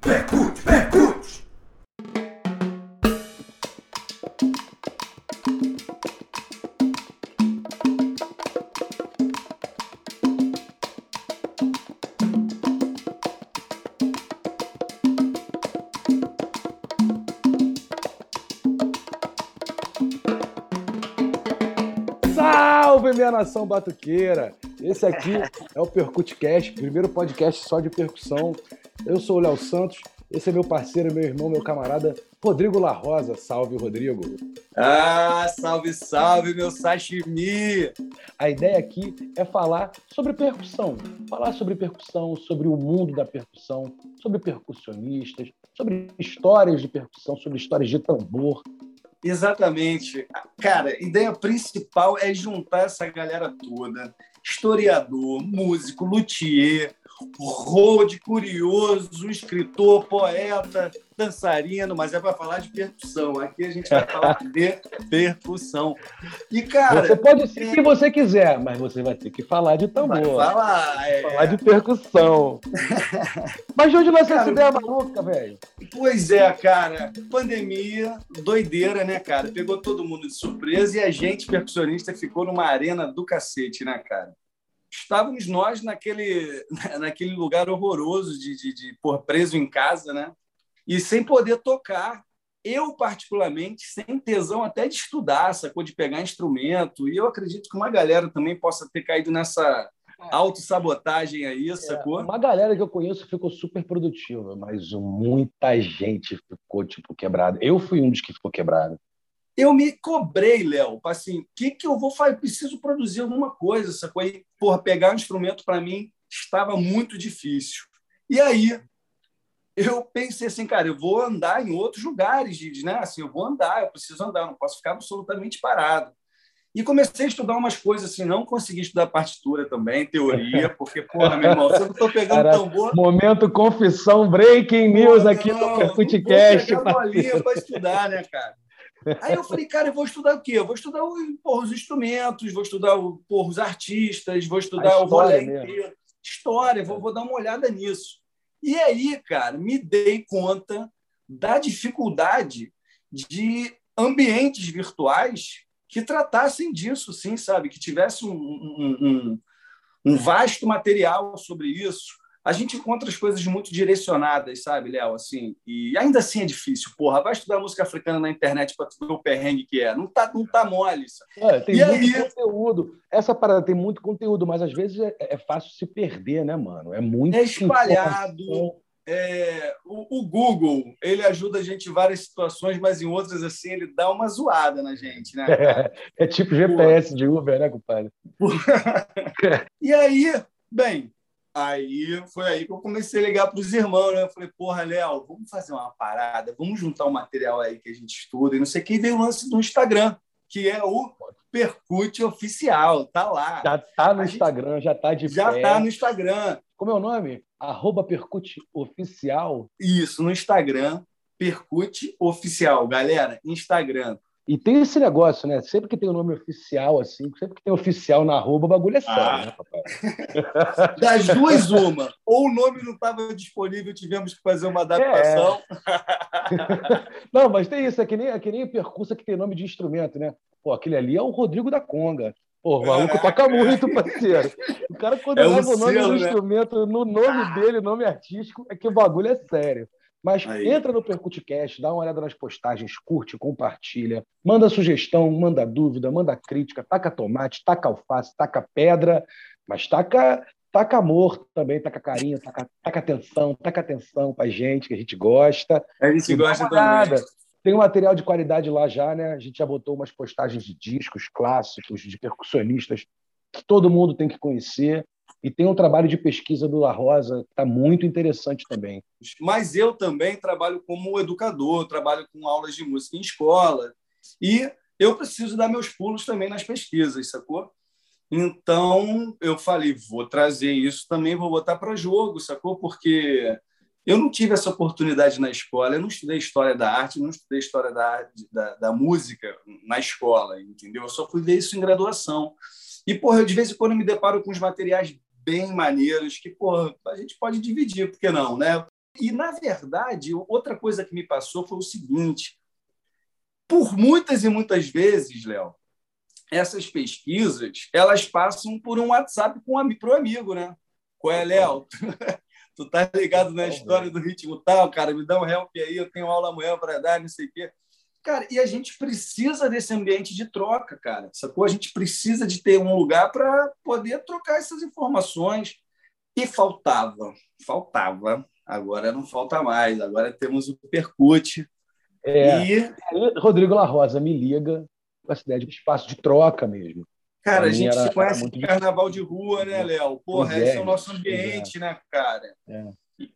Percute, percute. Salve, minha nação batuqueira! Esse aqui é o Percutecast, primeiro podcast só de percussão. Eu sou o Léo Santos, esse é meu parceiro, meu irmão, meu camarada, Rodrigo La Rosa. Salve, Rodrigo! Ah, salve, salve, meu sashimi! A ideia aqui é falar sobre percussão, falar sobre percussão, sobre o mundo da percussão, sobre percussionistas, sobre histórias de percussão, sobre histórias de tambor. Exatamente. Cara, a ideia principal é juntar essa galera toda. Historiador, músico, luthier, road, curioso, escritor, poeta, dançarino, mas é para falar de percussão. Aqui a gente vai falar de percussão. E, cara. Você pode ser o que você quiser, mas você vai ter que falar de tambor. Vai falar, é. Falar de percussão. mas de onde nasceu essa ideia maluca, velho? Pois é, cara. Pandemia, doideira, né, cara? Pegou todo mundo de surpresa e a gente, percussionista, ficou numa arena do cacete, né, cara? Estávamos nós naquele, naquele lugar horroroso de, de, de por preso em casa, né? E sem poder tocar. Eu, particularmente, sem tesão até de estudar, sacou? De pegar instrumento. E eu acredito que uma galera também possa ter caído nessa autossabotagem aí, sacou? É, uma galera que eu conheço ficou super produtiva, mas muita gente ficou, tipo, quebrada. Eu fui um dos que ficou quebrado. Eu me cobrei, Léo, assim, o que, que eu vou fazer? Preciso produzir alguma coisa, sacou? E, porra, pegar um instrumento para mim estava muito difícil. E aí, eu pensei assim, cara, eu vou andar em outros lugares, né? Assim, eu vou andar, eu preciso andar, não posso ficar absolutamente parado. E comecei a estudar umas coisas assim, não consegui estudar partitura também, teoria, porque, porra, meu irmão, se eu estou pegando Caraca, tambor. Momento confissão, breaking news aqui não, no Percutecast. Não vou para estudar, né, cara? Aí eu falei, cara, eu vou estudar o quê? Eu vou estudar porra, os instrumentos, vou estudar porra, os artistas, vou estudar o rolê inteiro. História, vou, vou dar uma olhada nisso. E aí, cara, me dei conta da dificuldade de ambientes virtuais que tratassem disso, sim, sabe? Que tivesse um, um, um, um vasto material sobre isso. A gente encontra as coisas muito direcionadas, sabe, Léo? Assim, e ainda assim é difícil. Porra, vai estudar música africana na internet para ver o perrengue que é. Não tá, não tá mole. É, tem e muito aí... conteúdo. Essa parada tem muito conteúdo, mas às vezes é, é fácil se perder, né, mano? É muito. É espalhado. É, o, o, Google ele ajuda a gente em várias situações, mas em outras assim ele dá uma zoada na gente, né? É, é tipo GPS de Uber, né, compadre? e aí, bem, aí foi aí que eu comecei a ligar para os irmãos, né? Eu falei, porra, Léo, vamos fazer uma parada, vamos juntar um material aí que a gente estuda e não sei o que. E veio o lance do Instagram, que é o Percute Oficial, tá lá. Já tá no a Instagram, gente... já tá de Já pé. tá no Instagram. Como é o nome? Arroba Percute Oficial. Isso, no Instagram, Percute Oficial. Galera, Instagram. E tem esse negócio, né? Sempre que tem o um nome oficial, assim, sempre que tem oficial na arroba, o bagulho é sério, ah. né, papai? Das duas, uma. Ou o nome não estava disponível, tivemos que fazer uma adaptação. É. não, mas tem isso, é que nem, é que nem percurso que tem nome de instrumento, né? Pô, aquele ali é o Rodrigo da Conga. Pô, o maluco toca muito, parceiro. O cara, quando é leva o nome selo, do né? instrumento no nome dele, nome artístico, é que o bagulho é sério. Mas Aí. entra no Percutecast, dá uma olhada nas postagens, curte, compartilha, manda sugestão, manda dúvida, manda crítica, taca tomate, taca alface, taca pedra, mas taca, taca amor também, taca carinho, taca, taca atenção, taca atenção pra gente, que a gente gosta. A gente gosta também. Tem um material de qualidade lá já, né? A gente já botou umas postagens de discos clássicos, de percussionistas, que todo mundo tem que conhecer. E tem um trabalho de pesquisa do La Rosa que está muito interessante também. Mas eu também trabalho como educador, trabalho com aulas de música em escola. E eu preciso dar meus pulos também nas pesquisas, sacou? Então, eu falei, vou trazer isso também, vou botar para jogo, sacou? Porque eu não tive essa oportunidade na escola, eu não estudei história da arte, não estudei história da, da, da música na escola, entendeu? Eu só fui ver isso em graduação. E, porra, eu de vez em quando me deparo com os materiais bem maneiros que, porra, a gente pode dividir, por que não, né? E, na verdade, outra coisa que me passou foi o seguinte: por muitas e muitas vezes, Léo, essas pesquisas elas passam por um WhatsApp com um, para o amigo, né? Qual é, Léo? tu tá ligado na história do ritmo tal, cara? Me dá um help aí, eu tenho aula amanhã para dar, não sei o quê. Cara, e a gente precisa desse ambiente de troca, cara. Sacou? A gente precisa de ter um lugar para poder trocar essas informações. E faltava, faltava. Agora não falta mais. Agora temos o Percute. É. E... Rodrigo La Rosa me liga com essa ideia de espaço de troca mesmo. Cara, a gente era, se conhece muito carnaval de rua, né, Léo? Porra, esse é o nosso ambiente, é. né, cara? É.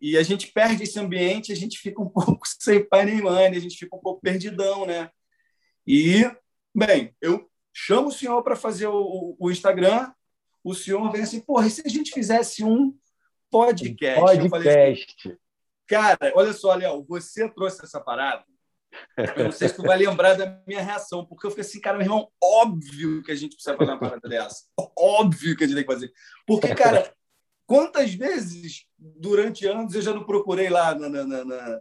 E a gente perde esse ambiente, a gente fica um pouco sem pai nem mãe, a gente fica um pouco perdidão, né? E, bem, eu chamo o senhor para fazer o, o, Instagram, o senhor vem assim, porra, e se a gente fizesse um podcast? Podcast. Assim, cara, olha só, Léo, você trouxe essa parada, eu não sei se tu vai lembrar da minha reação, porque eu fiquei assim, cara, meu irmão, óbvio que a gente precisa fazer uma parada dessa. Óbvio que a gente tem que fazer. Porque, cara, quantas vezes durante anos eu já não procurei lá na, na, na,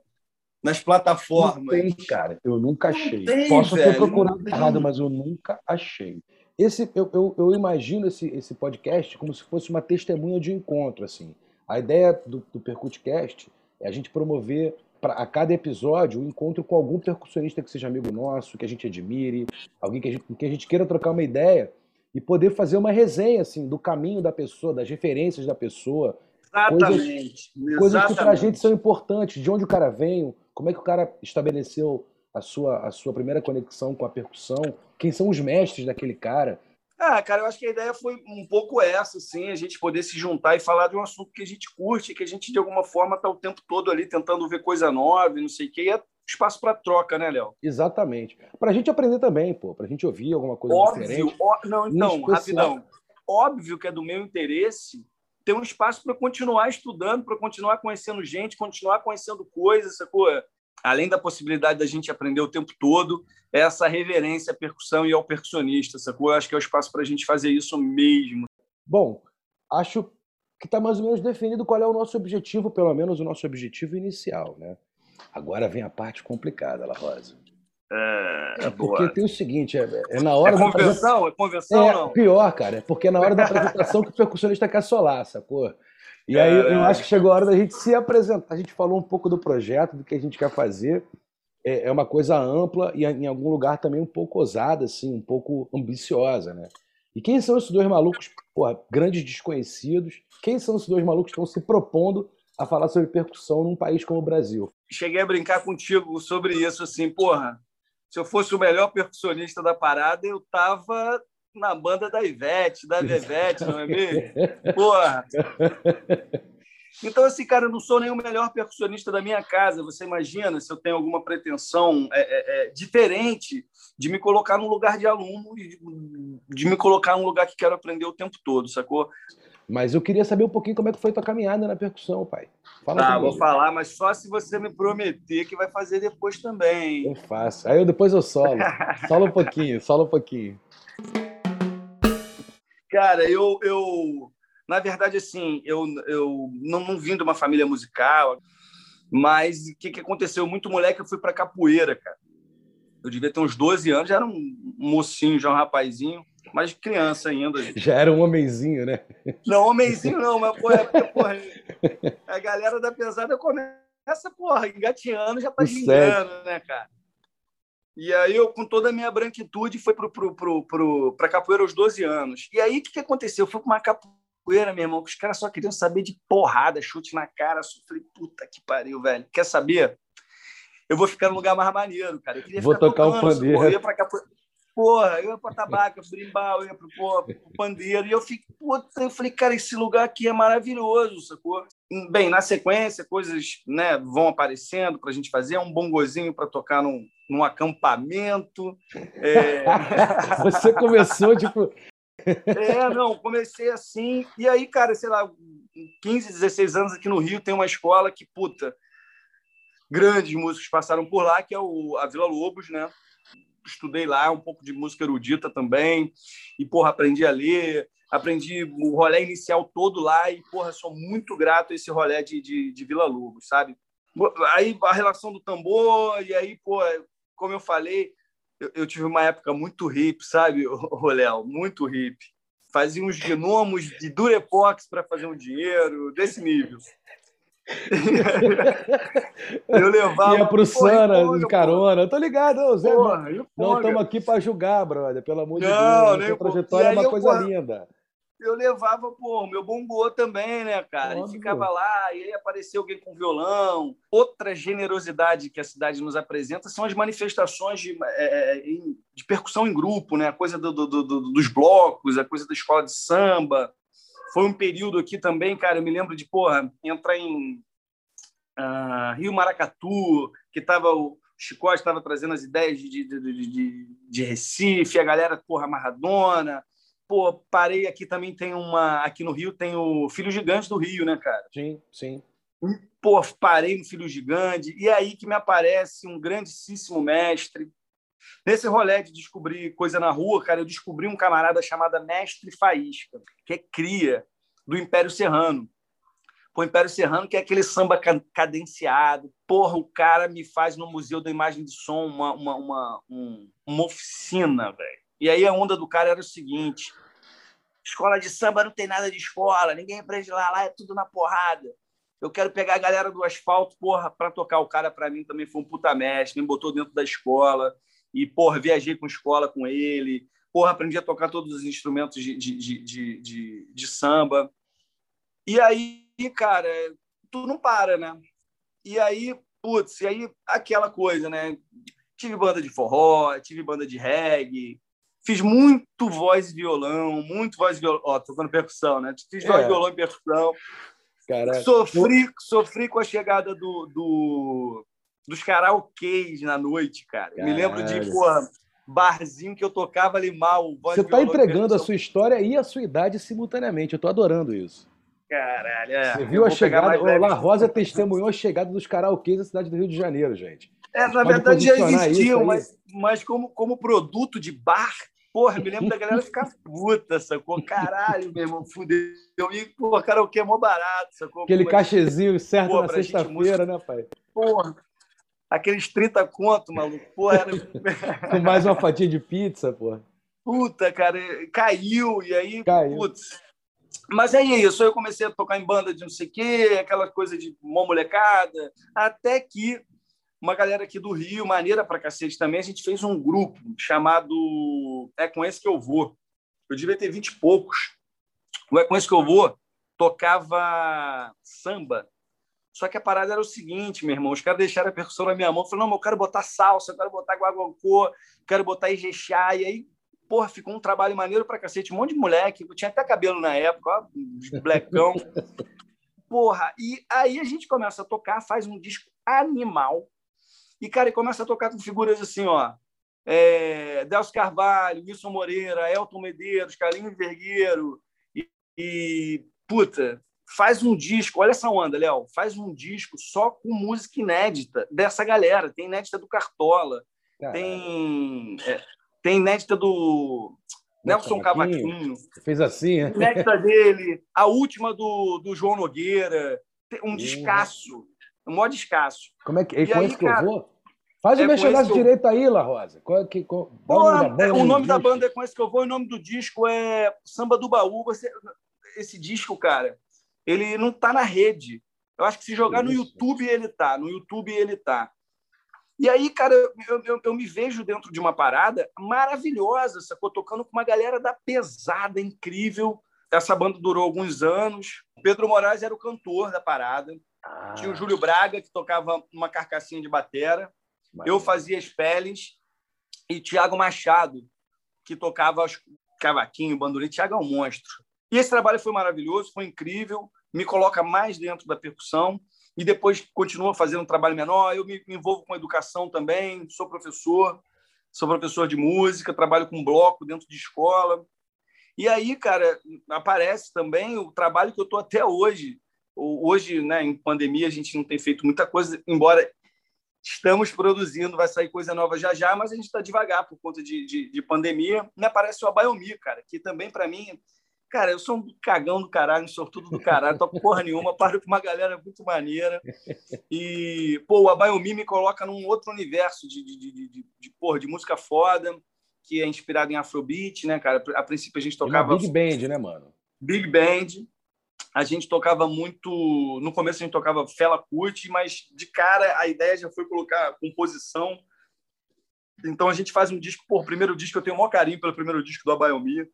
nas plataformas? Não tem, cara, eu nunca achei. Tem, Posso velho, ter procurado errado, mas eu nunca achei. Esse, eu, eu, eu, imagino esse, esse podcast como se fosse uma testemunha de encontro, assim. A ideia do, do Percutcast é a gente promover pra, a cada episódio um encontro com algum percussionista que seja amigo nosso, que a gente admire, alguém que a gente, que a gente queira trocar uma ideia e poder fazer uma resenha assim do caminho da pessoa, das referências da pessoa. Exatamente. Coisas, coisas que para a gente são importantes, de onde o cara vem, como é que o cara estabeleceu a sua, a sua primeira conexão com a percussão, quem são os mestres daquele cara. Ah, cara, eu acho que a ideia foi um pouco essa, assim, a gente poder se juntar e falar de um assunto que a gente curte, que a gente, de alguma forma, está o tempo todo ali tentando ver coisa nova, não sei o quê, e é espaço para troca, né, Léo? Exatamente. Para a gente aprender também, pô, para a gente ouvir alguma coisa Óbvio, diferente. Ó, não, então, rapidão. Óbvio que é do meu interesse ter um espaço para continuar estudando, para continuar conhecendo gente, continuar conhecendo coisas, sacou? além da possibilidade da gente aprender o tempo todo, é essa reverência à percussão e ao percussionista, sacou? Eu acho que é o espaço para a gente fazer isso mesmo. Bom, acho que está mais ou menos definido qual é o nosso objetivo, pelo menos o nosso objetivo inicial, né? Agora vem a parte complicada, La Rosa. É, é porque boa. tem o seguinte, é, é na hora... É convenção? Da... É convenção é, não? pior, cara, é porque é na hora da apresentação que o percussionista quer solar, sacou? E aí eu acho que chegou a hora da gente se apresentar. A gente falou um pouco do projeto, do que a gente quer fazer. É, é uma coisa ampla e em algum lugar também um pouco ousada, assim, um pouco ambiciosa, né? E quem são esses dois malucos, porra, grandes desconhecidos? Quem são esses dois malucos que estão se propondo a falar sobre percussão num país como o Brasil? Cheguei a brincar contigo sobre isso, assim, porra. Se eu fosse o melhor percussionista da parada, eu tava na banda da Ivete, da Vevete, não é mesmo? Porra! Então, assim, cara, eu não sou nem o melhor percussionista da minha casa. Você imagina se eu tenho alguma pretensão é, é, é, diferente de me colocar num lugar de aluno e de, de, me colocar num lugar que quero aprender o tempo todo, sacou? Mas eu queria saber um pouquinho como é que foi tua caminhada na percussão, pai. Fala tá, comigo. vou falar, mas só se você me prometer que vai fazer depois também. Eu faço. Aí eu, depois eu solo. solo um pouquinho, solo um pouquinho. Cara, eu, eu na verdade, assim, eu, eu não, não vim de uma família musical, mas o que, que aconteceu? Muito moleque, eu fui para capoeira, cara. Eu devia ter uns 12 anos, já era um mocinho, já um rapazinho, mas criança ainda. Já era um homenzinho, né? Não, homenzinho não, mas porra, é porque, porra, a galera da pesada começa, porra, engateando, já tá gingando, né, cara? E aí eu, com toda a minha branquitude, fui pro, pro, pro, pro, capoeira aos 12 anos. E aí o que, que aconteceu? Eu fui para uma capoeira, meu irmão, que os caras só queriam saber de porrada, chute na cara. Eu falei, puta que pariu, velho. Quer saber? Eu vou ficar no lugar mais maneiro, cara. Eu queria vou tocar tocando, um pandeiro. Eu ia pra capoeira. Porra, eu ia para tabaco, brimbal, eu ia para o pandeiro. E eu, fico, puta, eu falei, cara, esse lugar aqui é maravilhoso, sacou? Bem, na sequência, coisas né, vão aparecendo para a gente fazer. É um bongozinho para tocar num, num acampamento. É... Você começou, tipo. É, não, comecei assim. E aí, cara, sei lá, 15, 16 anos aqui no Rio, tem uma escola que, puta, grandes músicos passaram por lá, que é o, a Vila Lobos, né? Estudei lá um pouco de música erudita também, e, porra, aprendi a ler, aprendi o rolê inicial todo lá, e, porra, sou muito grato a esse rolê de, de, de Vila Lobos, sabe? Aí a relação do tambor, e aí, pô, como eu falei, eu, eu tive uma época muito hippie, sabe, o Léo? Muito hippie. Fazia uns gnomos de Durepox para fazer um dinheiro, desse nível. Eu levava. Ia pro Sana de carona. Eu tô ligado, ô, Zé. Porra, não estamos aqui para julgar, brother. Pelo amor de Deus. Deus. A trajetória é uma coisa porra, linda. Eu levava, pô, meu bongô também, né, cara? Óbvio. E ficava lá, e aí apareceu alguém com violão. Outra generosidade que a cidade nos apresenta são as manifestações de, é, é de percussão em grupo, né? A coisa do, do, do, dos blocos, a coisa da escola de samba foi um período aqui também, cara, eu me lembro de, porra, entrar em uh, Rio Maracatu, que tava o Chicote estava trazendo as ideias de, de, de, de, Recife, a galera, porra, Maradona. Pô, parei aqui também, tem uma... Aqui no Rio tem o Filho Gigante do Rio, né, cara? Sim, sim. Pô, parei no Filho Gigante, e aí que me aparece um grandíssimo mestre, Nesse rolê de descobrir coisa na rua, cara, eu descobri um camarada chamado Mestre Faísca, que é cria do Império Serrano. O Império Serrano, que é aquele samba cadenciado. Porra, o cara me faz no Museu da Imagem de Som uma, uma, uma, uma oficina, velho. E aí a onda do cara era o seguinte: escola de samba não tem nada de escola, ninguém aprende lá, lá é tudo na porrada. Eu quero pegar a galera do asfalto, porra, para tocar o cara para mim também foi um puta mestre, me botou dentro da escola. E, porra, viajei com escola com ele. Porra, aprendi a tocar todos os instrumentos de, de, de, de, de samba. E aí, cara, tu não para, né? E aí, putz, e aí aquela coisa, né? Tive banda de forró, tive banda de reggae, fiz muito voz e violão, muito voz e violão. Ó, tocando percussão, né? Fiz voz, é. violão e percussão. Caraca. Sofri, sofri com a chegada do, do, dos karaokês na noite, cara. Caralho. Me lembro de, pô, barzinho que eu tocava ali mal. Você tá entregando a sua história e a sua idade simultaneamente. Eu tô adorando isso. Caralho, é. Você viu a chegada. O La Rosa testemunhou a chegada dos karaokês da cidade do Rio de Janeiro, gente. É, na verdade já existiam, mas, mas como, como produto de bar, porra, me lembro da galera ficar puta, sacou? Caralho, meu irmão, fudeu. E, pô, karaokê é mó barato, sacou? Aquele cachezinho certo pô, na sexta-feira, né, pai? Porra, aqueles 30 conto, maluco. Pô, era... Com mais uma fatia de pizza, pô. Puta, cara, caiu, e aí, caiu. putz. Mas é isso, aí eu comecei a tocar em banda de não sei o quê, aquela coisa de uma molecada, até que uma galera aqui do Rio, maneira pra cacete também, a gente fez um grupo chamado É Com Esse Que Eu Vou. Eu devia ter vinte e poucos. O É Com Esse Que Eu Vou tocava samba só que a parada era o seguinte, meu irmão, os caras deixaram a percussão na minha mão, falaram, não, eu quero botar salsa, eu quero botar guaguancô, quero botar ijexá, e aí, porra, ficou um trabalho maneiro pra cacete, um monte de moleque, eu tinha até cabelo na época, ó, blecão. porra, e aí a gente começa a tocar, faz um disco animal, e, cara, e começa a tocar com figuras assim, ó, é, Delcio Carvalho, Wilson Moreira, Elton Medeiros, Carlinhos Vergueiro, e, e puta, faz um disco, olha essa onda, Léo, faz um disco só com música inédita dessa galera. Tem inédita do Cartola, tem, é, tem inédita do Nelson Cavaquinho. Fez assim, é? Inédita dele, a última do, do João Nogueira, um descasso, um modo escasso. Como é que, e, e aí, que cara, eu vou? Faz é o merchandising direito aí, La Rosa. Qual, que, qual, Pô, o nome, da, o nome da banda é com esse que eu vou, e o nome do disco é Samba do Baú. Você, esse disco, cara, ele não está na rede. Eu acho que se jogar no YouTube, ele está. No YouTube, ele está. E aí, cara, eu, eu, eu, me vejo dentro de uma parada maravilhosa, sacou? Tocando com uma galera da pesada, incrível. Essa banda durou alguns anos. Pedro Moraes era o cantor da parada. Ah. Tinha o Júlio Braga, que tocava uma carcassinha de batera. Eu fazia as peles. E Tiago Machado, que tocava cavaquinho, bandolim. Tiago é um monstro. E esse trabalho foi maravilhoso, foi incrível, me coloca mais dentro da percussão e depois continua fazendo um trabalho menor. Eu me, envolvo com educação também, sou professor, sou professor de música, trabalho com bloco dentro de escola. E aí, cara, aparece também o trabalho que eu estou até hoje. Hoje, né, em pandemia, a gente não tem feito muita coisa, embora Estamos produzindo, vai sair coisa nova já já, mas a gente está devagar por conta de, de, de pandemia. Me aparece o Abayomi, cara, que também para mim, cara, eu sou um cagão do caralho, um sortudo do caralho, toco porra nenhuma, paro com uma galera muito maneira. E, pô, o Abayomi me coloca num outro universo de, de, de, de, de, porra, de música foda, que é inspirado em Afrobeat, né, cara? A princípio a gente tocava. Big Band, né, mano? Big Band a gente tocava muito. No começo a gente tocava Fela Kuti, mas de cara a ideia já foi colocar composição. Então a gente faz um disco, por primeiro disco, eu tenho o maior carinho pelo primeiro disco do Abayomi.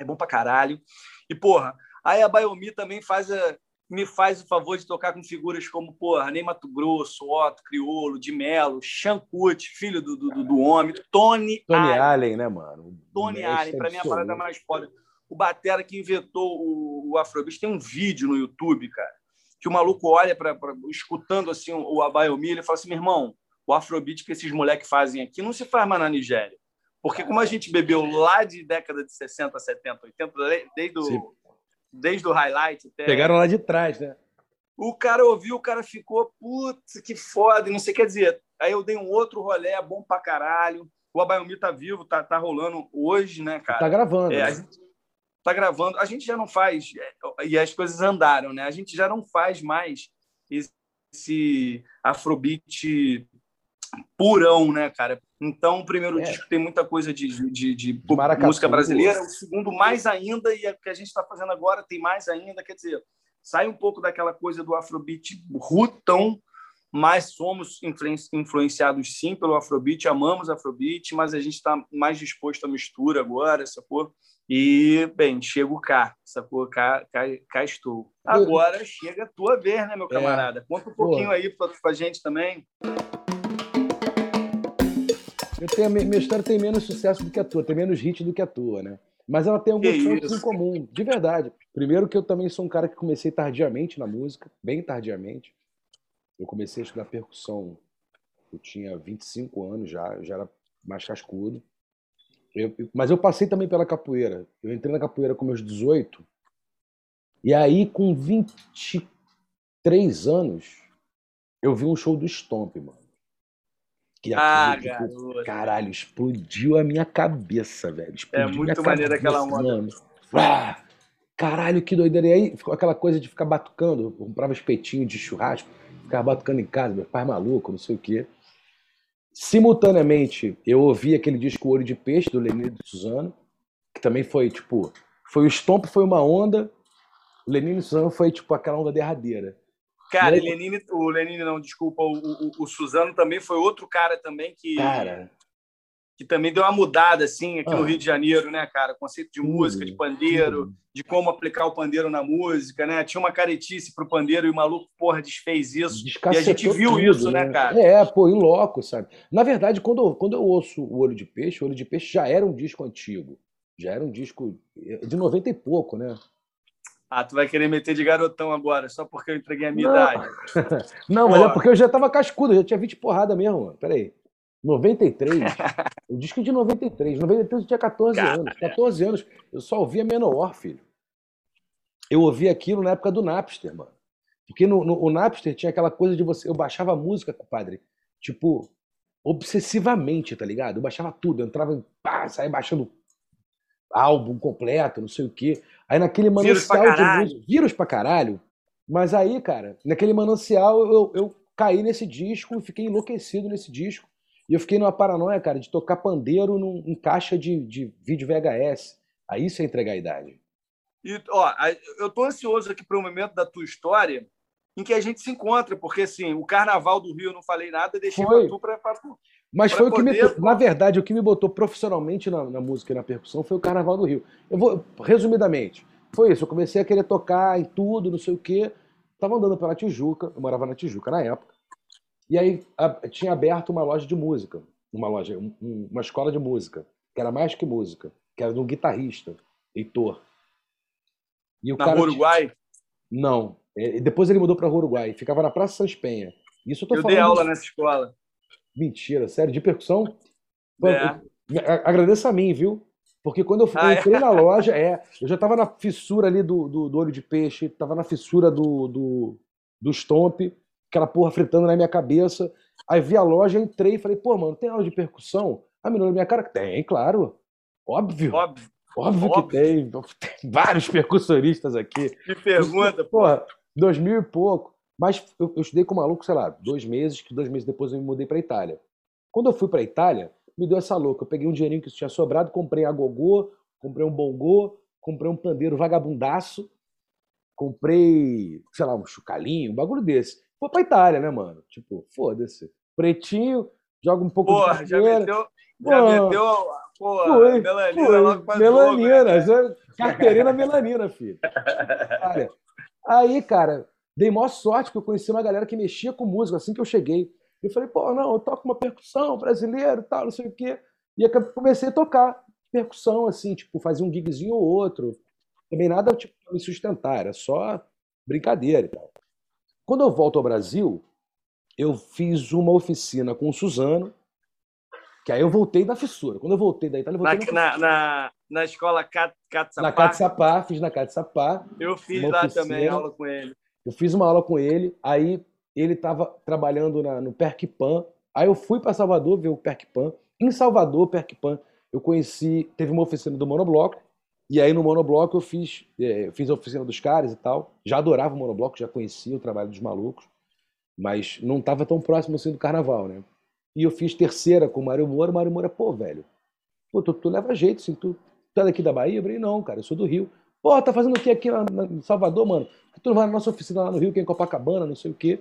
É bom pra caralho. E, porra, aí a Abayomi também faz a, me faz o favor de tocar com figuras como, porra, Ney Mato Grosso, Otto, Criolo, de Melo, Xancute, filho do, do, do homem, Tony, Tony Allen, Allen né, mano? Tony Allen, pra mim é a parada mais foda o Batera que inventou o, o Afrobeat. Tem um vídeo no YouTube, cara, que o maluco olha para escutando assim o, o Abayomi, ele fala assim: meu irmão, o Afrobeat que esses moleques fazem aqui não se faz mais na Nigéria. Porque como a gente bebeu lá de década de 60, 70, 80, desde o, desde o highlight até... Pegaram lá de trás, né? O cara ouviu, o cara ficou, putz, que foda, não sei, quer dizer, aí eu dei um outro rolê, é bom pra caralho. O Abayomi tá vivo, tá, tá rolando hoje, né, cara? Tá gravando. É, né? gente, está gravando. A gente já não faz, e as coisas andaram, né? A gente já não faz mais esse afrobeat purão, né, cara? Então, o primeiro é. disco tem muita coisa de, de, de, de música brasileira, o segundo mais ainda, e o que a gente está fazendo agora tem mais ainda, quer dizer, sai um pouco daquela coisa do afrobeat rutão, mas somos influenciados sim pelo afrobeat, amamos afrobeat, mas a gente está mais disposto à mistura agora, sacou? E, bem, chego cá, sacou? Cá, cá, cá estou. Agora chega a tua vez, né, meu é. camarada? Conta um pouquinho aí para a gente também. Eu tenho, minha história tem menos sucesso do que a tua, tem menos hit do que a tua, né? Mas ela tem alguns pontos em comum, de verdade. Primeiro que eu também sou um cara que comecei tardiamente na música, bem tardiamente. Eu comecei a estudar percussão, eu tinha 25 anos já, já era mais cascudo. Eu, mas eu passei também pela capoeira. Eu entrei na capoeira com meus 18. E aí, com 23 anos, eu vi um show do Stomp, mano. Que ah, tipo, caralho, explodiu a minha cabeça, velho. É explodiu é muito maneiro aquela onda. Ah, caralho, que doideira. E aí, ficou aquela coisa de ficar batucando. Eu comprava espetinho de churrasco, ficava batucando em casa, meu pai maluco, não sei o quê. Simultaneamente, eu ouvi aquele disco Olho de Peixe, do Lenine e do Suzano, que também foi, tipo, foi o Stomp, foi uma onda, o Lenine e Suzano foi, tipo, aquela onda derradeira. Cara, aí, Lenine, o Lenine não, desculpa, o, o, o, Suzano também foi outro cara também que... Cara, que também deu uma mudada assim aqui ah. no Rio de Janeiro, né, cara? Conceito de música, de pandeiro, de como aplicar o pandeiro na música, né? Tinha uma caretice pro pandeiro e o maluco, porra, desfez isso. E a gente viu tudo, isso, né, cara? É, pô, em loco, sabe? Na verdade, quando eu, quando eu ouço o Olho de Peixe, o Olho de Peixe já era um disco antigo. Já era um disco de 90 e pouco, né? Ah, tu vai querer meter de garotão agora, só porque eu entreguei a minha Não. idade. Não, mas é porque eu já tava cascudo, eu já tinha 20 porrada mesmo, mano. Peraí. 93? o disco é de 93. 93 eu tinha 14 anos. 14 anos. Eu só ouvia Menor, filho. Eu ouvia aquilo na época do Napster, mano. Porque no, no, o Napster tinha aquela coisa de você. Eu baixava música, compadre. Tipo, obsessivamente, tá ligado? Eu baixava tudo. Eu entrava em. Pá, saía baixando álbum completo, não sei o quê. Aí naquele manancial de música. Vírus pra caralho. Mas aí, cara, naquele manancial eu, eu caí nesse disco e fiquei enlouquecido nesse disco. E eu fiquei numa paranoia, cara, de tocar pandeiro num, em caixa de, de vídeo VHS. Aí isso é entregar a idade. E, ó, eu tô ansioso aqui para o momento da tua história em que a gente se encontra, porque assim, o Carnaval do Rio eu não falei nada, deixei para tu para mas foi poder... o que me, na verdade, o que me botou profissionalmente na, na, música e na percussão foi o Carnaval do Rio. Eu vou, resumidamente, foi isso. Eu comecei a querer tocar em tudo, não sei o quê. Tava andando pela Tijuca, eu morava na Tijuca na época. E aí a, tinha aberto uma loja de música, uma loja, um, uma escola de música, que era mais que música, que era de um guitarrista, Heitor. E o na cara Uruguai? Não. É, depois ele mudou para Uruguai. Ficava na Praça Sans Penha. Isso eu tô eu falando. dei aula nessa escola. Mentira, sério, de percussão? É. Agradeça a mim, viu? Porque quando eu, ah, é? entrei é? na loja, é, eu já estava na fissura ali do, do, do, olho de peixe, estava na fissura do, do, do stomp, aquela porra fritando na minha cabeça. Aí vi a loja, entrei e falei, pô, mano, tem aula de percussão? A menina na minha cara, tem, claro. Óbvio. Óbvio. Óbvio, Óbvio. que tem. Tem vários percussoristas aqui. Que pergunta, porra. Dois mil e pouco. Mas eu, eu estudei com maluco, sei lá, dois meses, que dois meses depois eu me mudei para Itália. Quando eu fui para Itália, me deu essa louca. Eu peguei um dinheirinho que tinha sobrado, comprei a gogô, comprei um bongô, comprei um pandeiro vagabundaço, comprei, sei lá, um chucalinho, um bagulho desse. Foi pra Itália, né, mano? Tipo, foda-se. Pretinho, joga um pouco Porra, de já meteu, já meteu porra, foi, melanina foi, logo Melanina, jogo, né? carteirinha melanina, filho. Cara, aí, cara, dei maior sorte que eu conheci uma galera que mexia com música assim que eu cheguei. Eu falei, pô, não, eu toco uma percussão brasileiro tal, não sei o quê. E comecei a tocar percussão, assim, tipo, fazia um gigzinho ou outro. Também nada tipo, me sustentar, era só brincadeira e tal. Quando eu volto ao Brasil, eu fiz uma oficina com o Suzano, que aí eu voltei da fissura. Quando eu voltei da Itália, eu voltei na, na, na, na, escola Cat, Na Catsapá, fiz na Catsapá. Eu fiz lá oficina. também aula com ele. Eu fiz uma aula com ele, aí ele estava trabalhando na, no Perkpan. Aí eu fui para Salvador ver o Perkpan. Em Salvador, Perkpan, eu conheci, teve uma oficina do Monobloco, e aí no Monobloco eu fiz, é, fiz a oficina dos caras e tal. Já adorava o Monobloco, já conhecia o trabalho dos malucos, mas não estava tão próximo assim do carnaval, né? E eu fiz terceira com o Mário Moura. O Mário Moura, pô, velho, pô, tu, tu leva jeito, assim, tu, tu é daqui da Bahia? Eu falei, não, cara, eu sou do Rio. Pô, tá fazendo o que aqui em Salvador, mano? Tu não vai na nossa oficina lá no Rio, que é em Copacabana, não sei o quê.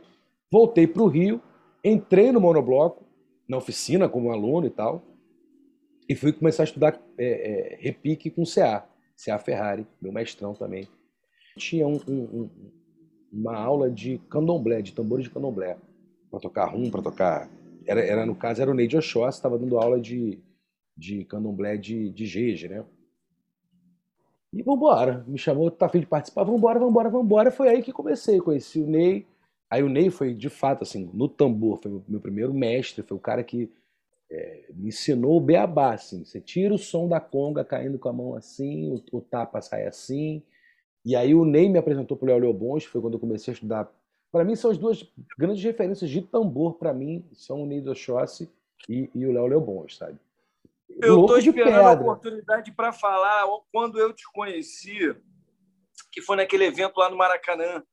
Voltei pro Rio, entrei no Monobloco, na oficina como aluno e tal, e fui começar a estudar é, é, repique com CA, CA Ferrari, meu mestrão também. Tinha um, um, uma aula de candomblé, de tambores de candomblé, para tocar rum, para tocar. Era, era, no caso, era o Neide Oxóssi, estava dando aula de, de candomblé de, de Gege, né? E vambora, me chamou, tá afim de participar, vambora, vambora, vambora. Foi aí que comecei, conheci o Ney. Aí o Ney foi, de fato, assim, no tambor, foi o meu primeiro mestre, foi o cara que é, me ensinou o beabá, assim. Você tira o som da conga caindo com a mão assim, o, o tapa sai assim. E aí o Ney me apresentou para o Léo Leobons, foi quando eu comecei a estudar. Para mim são as duas grandes referências de tambor para mim, são o Ney Doshossi e, e o Léo Leobons, sabe? Eu estou esperando a oportunidade para falar quando eu te conheci, que foi naquele evento lá no Maracanã,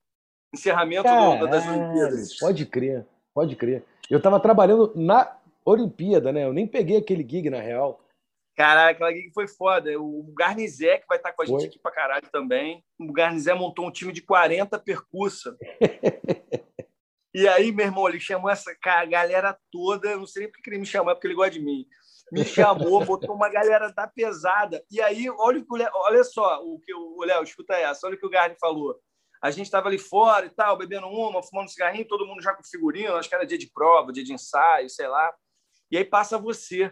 encerramento das Olimpíadas. Pode crer, pode crer. Eu estava trabalhando na Olimpíada, né? Eu nem peguei aquele gig, na real. Caralho, aquela gig foi foda. O Garnizé, que vai estar com a gente foi? aqui pra caralho também. O Garnizé montou um time de 40 percussa. e aí, meu irmão, ele chamou essa galera toda. Não sei nem porque ele me chamou, é porque ele gosta de mim. Me chamou, botou uma galera da pesada. E aí, olha, o Léo, olha só o que o Léo, escuta essa, olha o que o Garni falou. A gente estava ali fora e tal, bebendo uma, fumando um cigarrinho, todo mundo já com figurino, acho que era dia de prova, dia de ensaio, sei lá. E aí passa você.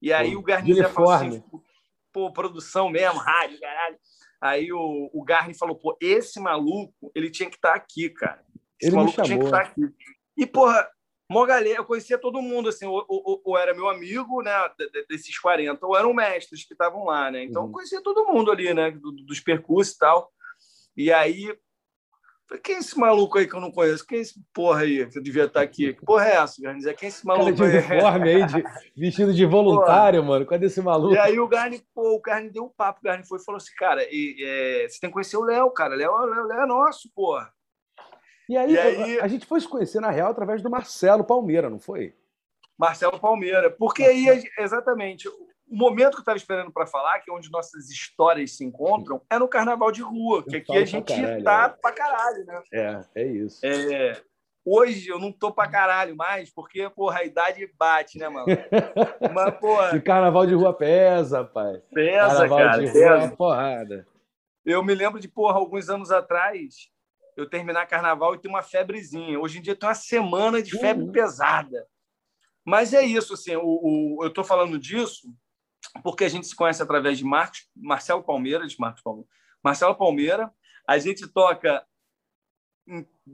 E aí Pô, o Garnier fala assim, pô, produção mesmo, rádio, caralho. Aí o, o Garni falou, pô, esse maluco, ele tinha que estar tá aqui, cara. Esse ele maluco tinha que estar tá aqui. E, porra, mó galera, eu conhecia todo mundo, assim, ou, ou, ou, era meu amigo, né, desses 40, ou eram mestres que estavam lá, né? Então, uhum. eu conhecia todo mundo ali, né, dos percursos e tal. E aí, Falei, quem é esse maluco aí que eu não conheço? Quem é esse porra aí que eu devia estar aqui? Que porra é essa, Garniz? Quem é esse maluco cara de uniforme aí, de, vestido de voluntário, porra. mano. Cadê esse maluco? E aí o Garni, pô, o Garni deu um papo. O Garni foi e falou assim, cara, e, é, você tem que conhecer o Léo, cara. Léo, Léo, Léo é nosso, porra. E aí, e aí, a gente foi se conhecer, na real, através do Marcelo Palmeira, não foi? Marcelo Palmeira. Porque aí, exatamente, o momento que eu estava esperando para falar, que é onde nossas histórias se encontram, é no carnaval de rua, que aqui a gente caralho, tá é. pra caralho, né? É, é isso. É, hoje eu não tô pra caralho mais, porque, porra, a idade bate, né, mano? Mas, porra. E carnaval de rua pesa, pai. Pesa, carnaval cara. De rua é pesa. É porrada. Eu me lembro de, porra, alguns anos atrás, eu terminar carnaval e ter uma febrezinha. Hoje em dia tem uma semana de febre uhum. pesada. Mas é isso, assim, o, o eu tô falando disso porque a gente se conhece através de Marcos, Marcelo Palmeira, de Marcos Palmeira. Marcelo Palmeira, a gente toca,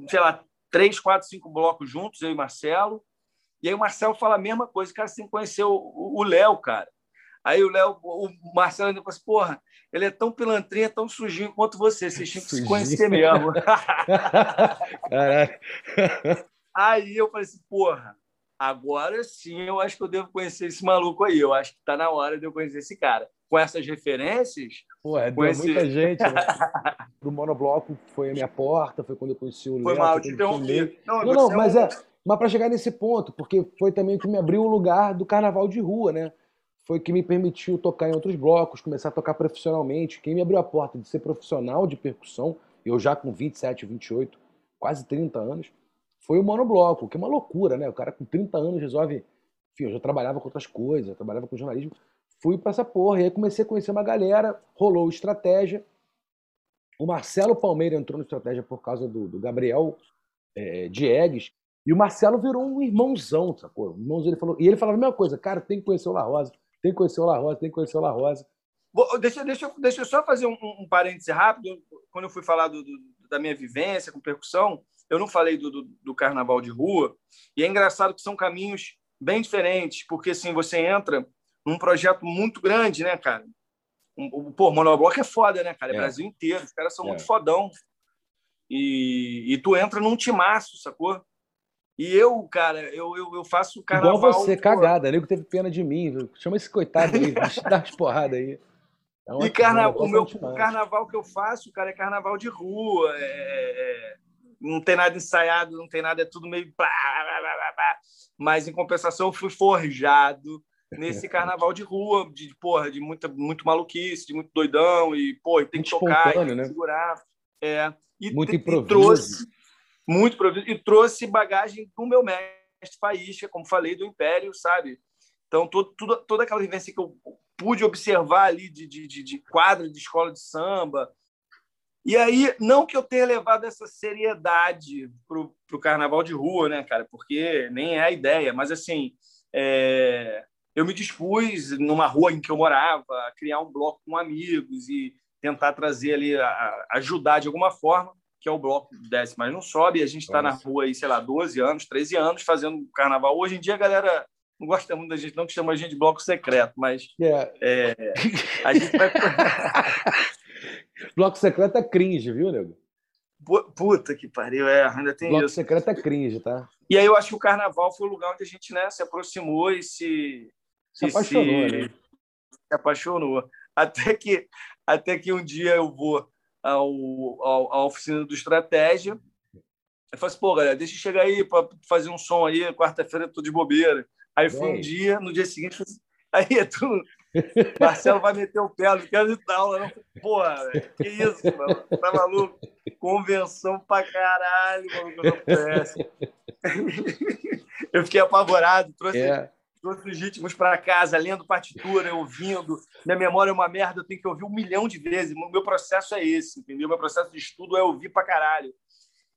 sei lá, três, quatro, cinco blocos juntos, eu e Marcelo. E aí o Marcelo fala a mesma coisa, cara, você tem que conhecer o Léo, cara. Aí o Léo, o Marcelo ainda fala assim, porra, ele é tão pilantrinha, tão sujinho quanto você, vocês tinham que se conhecer mesmo. Caralho. Aí eu falei assim, porra, Agora sim, eu acho que eu devo conhecer esse maluco aí. Eu acho que está na hora de eu conhecer esse cara. Com essas referências. Pô, é, deu esse... muita gente. Né? Pro monobloco foi a minha porta, foi quando eu conheci o Léo. Foi mal, te interrompi. Não, não, não é mas é. Mas para chegar nesse ponto, porque foi também o que me abriu o lugar do carnaval de rua, né? Foi que me permitiu tocar em outros blocos, começar a tocar profissionalmente. Quem me abriu a porta de ser profissional de percussão, eu já com 27, 28, quase 30 anos, foi o monobloco, que é uma loucura, né? O cara com 30 anos resolve. Enfim, eu já trabalhava com outras coisas, trabalhava com jornalismo. Fui para essa porra. E aí comecei a conhecer uma galera, rolou estratégia. O Marcelo Palmeira entrou no estratégia por causa do, do Gabriel é, Diegues. E o Marcelo virou um irmãozão, sacou? Irmãozão, ele falou, e ele falava a mesma coisa, cara, tem que conhecer o La Rosa, tem que conhecer o La Rosa, tem que conhecer o La Rosa. Deixa, deixa, deixa eu só fazer um, um parêntese rápido. Quando eu fui falar do, do, da minha vivência com percussão, eu não falei do, do, do, carnaval de rua, e é engraçado que são caminhos bem diferentes, porque assim, você entra num projeto muito grande, né, cara? Um, pô, Monobloco é foda, né, cara? É, é. Brasil inteiro, os caras são é. muito fodão. E, e tu entra num timaço, sacou? E eu, cara, eu, eu, eu faço carnaval. Igual você, pô. cagada. Nego teve pena de mim. Viu? Chama esse coitado aí, dá umas porradas aí. É e carna... o meu o carnaval que eu faço, cara, é carnaval de rua. É, é... Não tem nada ensaiado, não tem nada, é tudo meio. Mas, em compensação, eu fui forjado nesse carnaval de rua, de, porra, de muita, muito maluquice, de muito doidão, e, pô, tem que tocar, tem que né? segurar. É, e, muito improviso. E trouxe, muito improviso, e trouxe bagagem do meu mestre Faísca, como falei, do Império, sabe? Então, todo, tudo, toda aquela vivência que eu pude observar ali de, de, de, de de escola de samba. E aí, não que eu tenha levado essa seriedade para o carnaval de rua, né, cara? Porque nem é a ideia, mas assim, é... eu me dispus, numa rua em que eu morava, a criar um bloco com amigos e tentar trazer ali, a, ajudar de alguma forma, que é o bloco desce, mas não sobe. A gente está na rua aí, sei lá, 12 anos, 13 anos fazendo carnaval. Hoje em dia a galera não gosta muito da gente, não, que chama a gente de bloco secreto, mas yeah. É. é, a gente vai. bloco secreto é cringe, viu, nego? Puta que pariu, é, ainda tem bloco isso. Bloco secreto é cringe, tá? E aí eu acho que o carnaval foi o lugar onde a gente né, se aproximou e se. Se apaixonou, se, né? Se apaixonou. Até que, até que um dia eu vou ao, ao, à oficina do Estratégia. Eu falo assim, pô, galera, deixa eu chegar aí para fazer um som aí, quarta-feira eu tô de bobeira. Aí foi um dia, no dia seguinte, assim, aí tu, Marcelo vai meter o pé, não quero ir aula, não. Porra, que isso, mano? Tá maluco? Convenção pra caralho, maluco, não. Eu fiquei apavorado, trouxe, é. Trouxe os ritmos para casa, lendo partitura, ouvindo. Minha memória é uma merda, eu tenho que ouvir um milhão de vezes. Meu processo é esse, entendeu? Meu processo de estudo é ouvir pra caralho.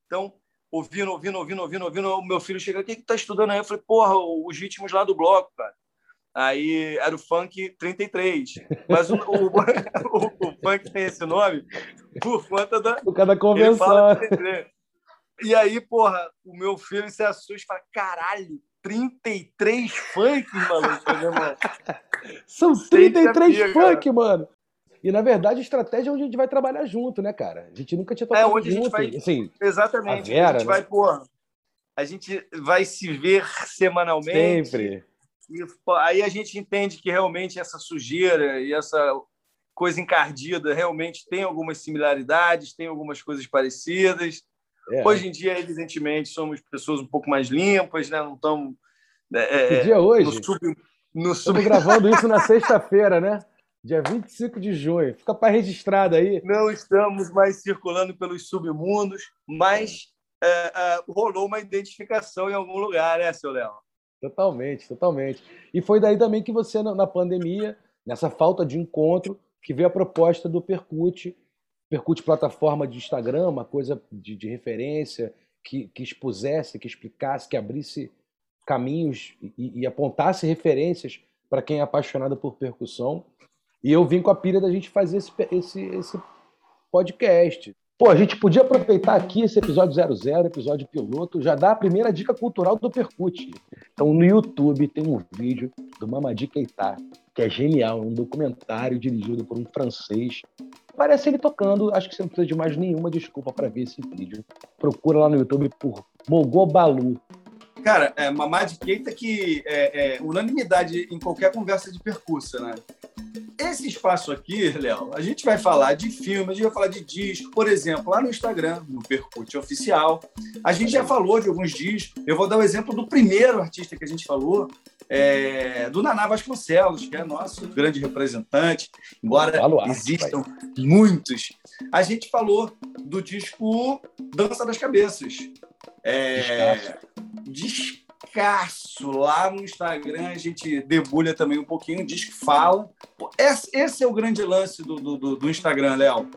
Então, ouvindo, ouvindo, ouvindo, ouvindo, ouvindo. O meu filho chega, o que que tá estudando aí? Eu falei, porra, os ritmos lá do bloco, cara. Aí era o funk 33. Mas o, o, o, o funk tem esse nome por conta da. Por causa da convenção. E aí, porra, o meu filho se assusta e fala: caralho, 33 funk, irmão. São 33 funk, mano. E, na verdade, a estratégia é onde a gente vai trabalhar junto, né, cara? A gente nunca tinha tocado é onde junto. A gente vai... Assim, Exatamente. A, Vera, a gente né? vai, porra, a gente vai se ver semanalmente. Sempre. E aí a gente entende que realmente essa sujeira e essa coisa encardida realmente tem algumas similaridades, tem algumas coisas parecidas. É. Hoje em dia, evidentemente, somos pessoas um pouco mais limpas, né? Não estamos. É, que dia é hoje? No sub, no sub... Estamos gravando isso na sexta-feira, né? Dia 25 de junho. Fica para registrado aí. Não estamos mais circulando pelos submundos, mas é, é, rolou uma identificação em algum lugar, né, seu Léo? Totalmente, totalmente. E foi daí também que você, na pandemia, nessa falta de encontro, que veio a proposta do Percute, Percute plataforma de Instagram, uma coisa de, de referência, que, que, expusesse, que explicasse, que abrisse caminhos e, e apontasse referências para quem é apaixonado por percussão. E eu vim com a pilha da gente fazer esse, esse, esse podcast. Pô, a gente podia aproveitar aqui esse episódio 00, episódio piloto, já dar a primeira dica cultural do Percute. Então, no YouTube tem um vídeo do Mamadi Keita, que é genial, um documentário dirigido por um francês. Parece ele tocando, acho que você não precisa de mais nenhuma desculpa para ver esse vídeo. Procura lá no YouTube por Mogobalu. Cara, é, Mamad Keita que é, é, unanimidade em qualquer conversa de percurso, né? Esse espaço aqui, Léo, a gente vai falar de filme, a gente vai falar de disco, por exemplo, lá no Instagram, no Percute Oficial. A gente já falou de alguns discos. Eu vou dar o exemplo do primeiro artista que a gente falou, é, do Naná Vasconcelos, que é nosso grande representante, embora existam muitos. A gente falou do disco Dança das Cabeças. É, descasso. Lá no Instagram a gente debulha também um pouquinho, diz que fala. Esse é o grande lance do, do, do Instagram, Léo.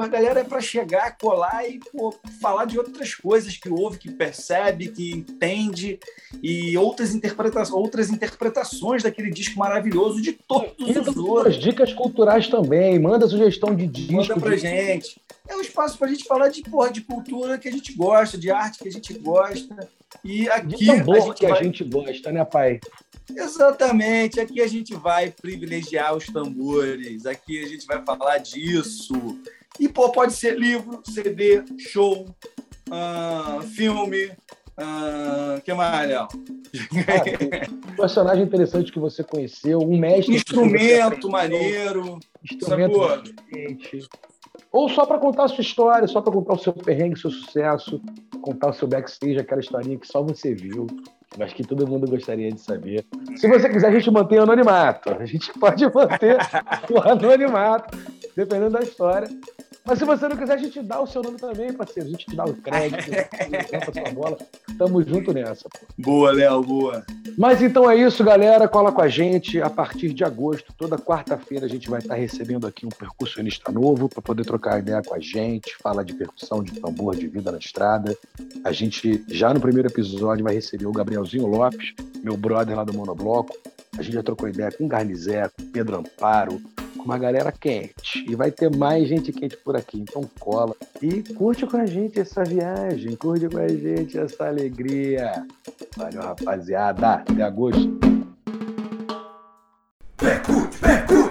A galera é para chegar, colar e pô, falar de outras coisas que ouve, que percebe, que entende e outras, interpreta outras interpretações daquele disco maravilhoso de todos e os outros. Dicas culturais também, manda sugestão de disco. Manda pra de... gente. É um espaço para a gente falar de, porra, de cultura que a gente gosta, de arte que a gente gosta. E aqui de tambor a gente que vai... a gente gosta, né, pai? Exatamente. Aqui a gente vai privilegiar os tambores. Aqui a gente vai falar disso. E pô, pode ser livro, CD, show, uh, filme. Uh, que mais, Léo? um personagem interessante que você conheceu, um mestre. Instrumento maneiro. Instrumento Ou só para contar a sua história, só para contar o seu perrengue, o seu sucesso, contar o seu backstage, aquela historinha que só você viu mas que todo mundo gostaria de saber. Se você quiser, a gente mantém o anonimato. A gente pode manter o anonimato, dependendo da história. Mas se você não quiser, a gente dá o seu nome também, parceiro. A gente te dá o crédito, levanta sua bola. Tamo junto nessa. Pô. Boa, Léo, boa. Mas então é isso, galera. Cola com a gente. A partir de agosto, toda quarta-feira, a gente vai estar recebendo aqui um percussionista novo para poder trocar ideia com a gente, falar de percussão, de tambor, de vida na estrada. A gente, já no primeiro episódio, vai receber o Gabrielzinho Lopes, meu brother lá do Monobloco. A gente já trocou ideia com o Garnizé, com o Pedro Amparo, com uma galera quente. E vai ter mais gente quente por aqui, então cola. E curte com a gente essa viagem, curte com a gente essa alegria. Valeu, rapaziada. Até agosto. Percute, curte.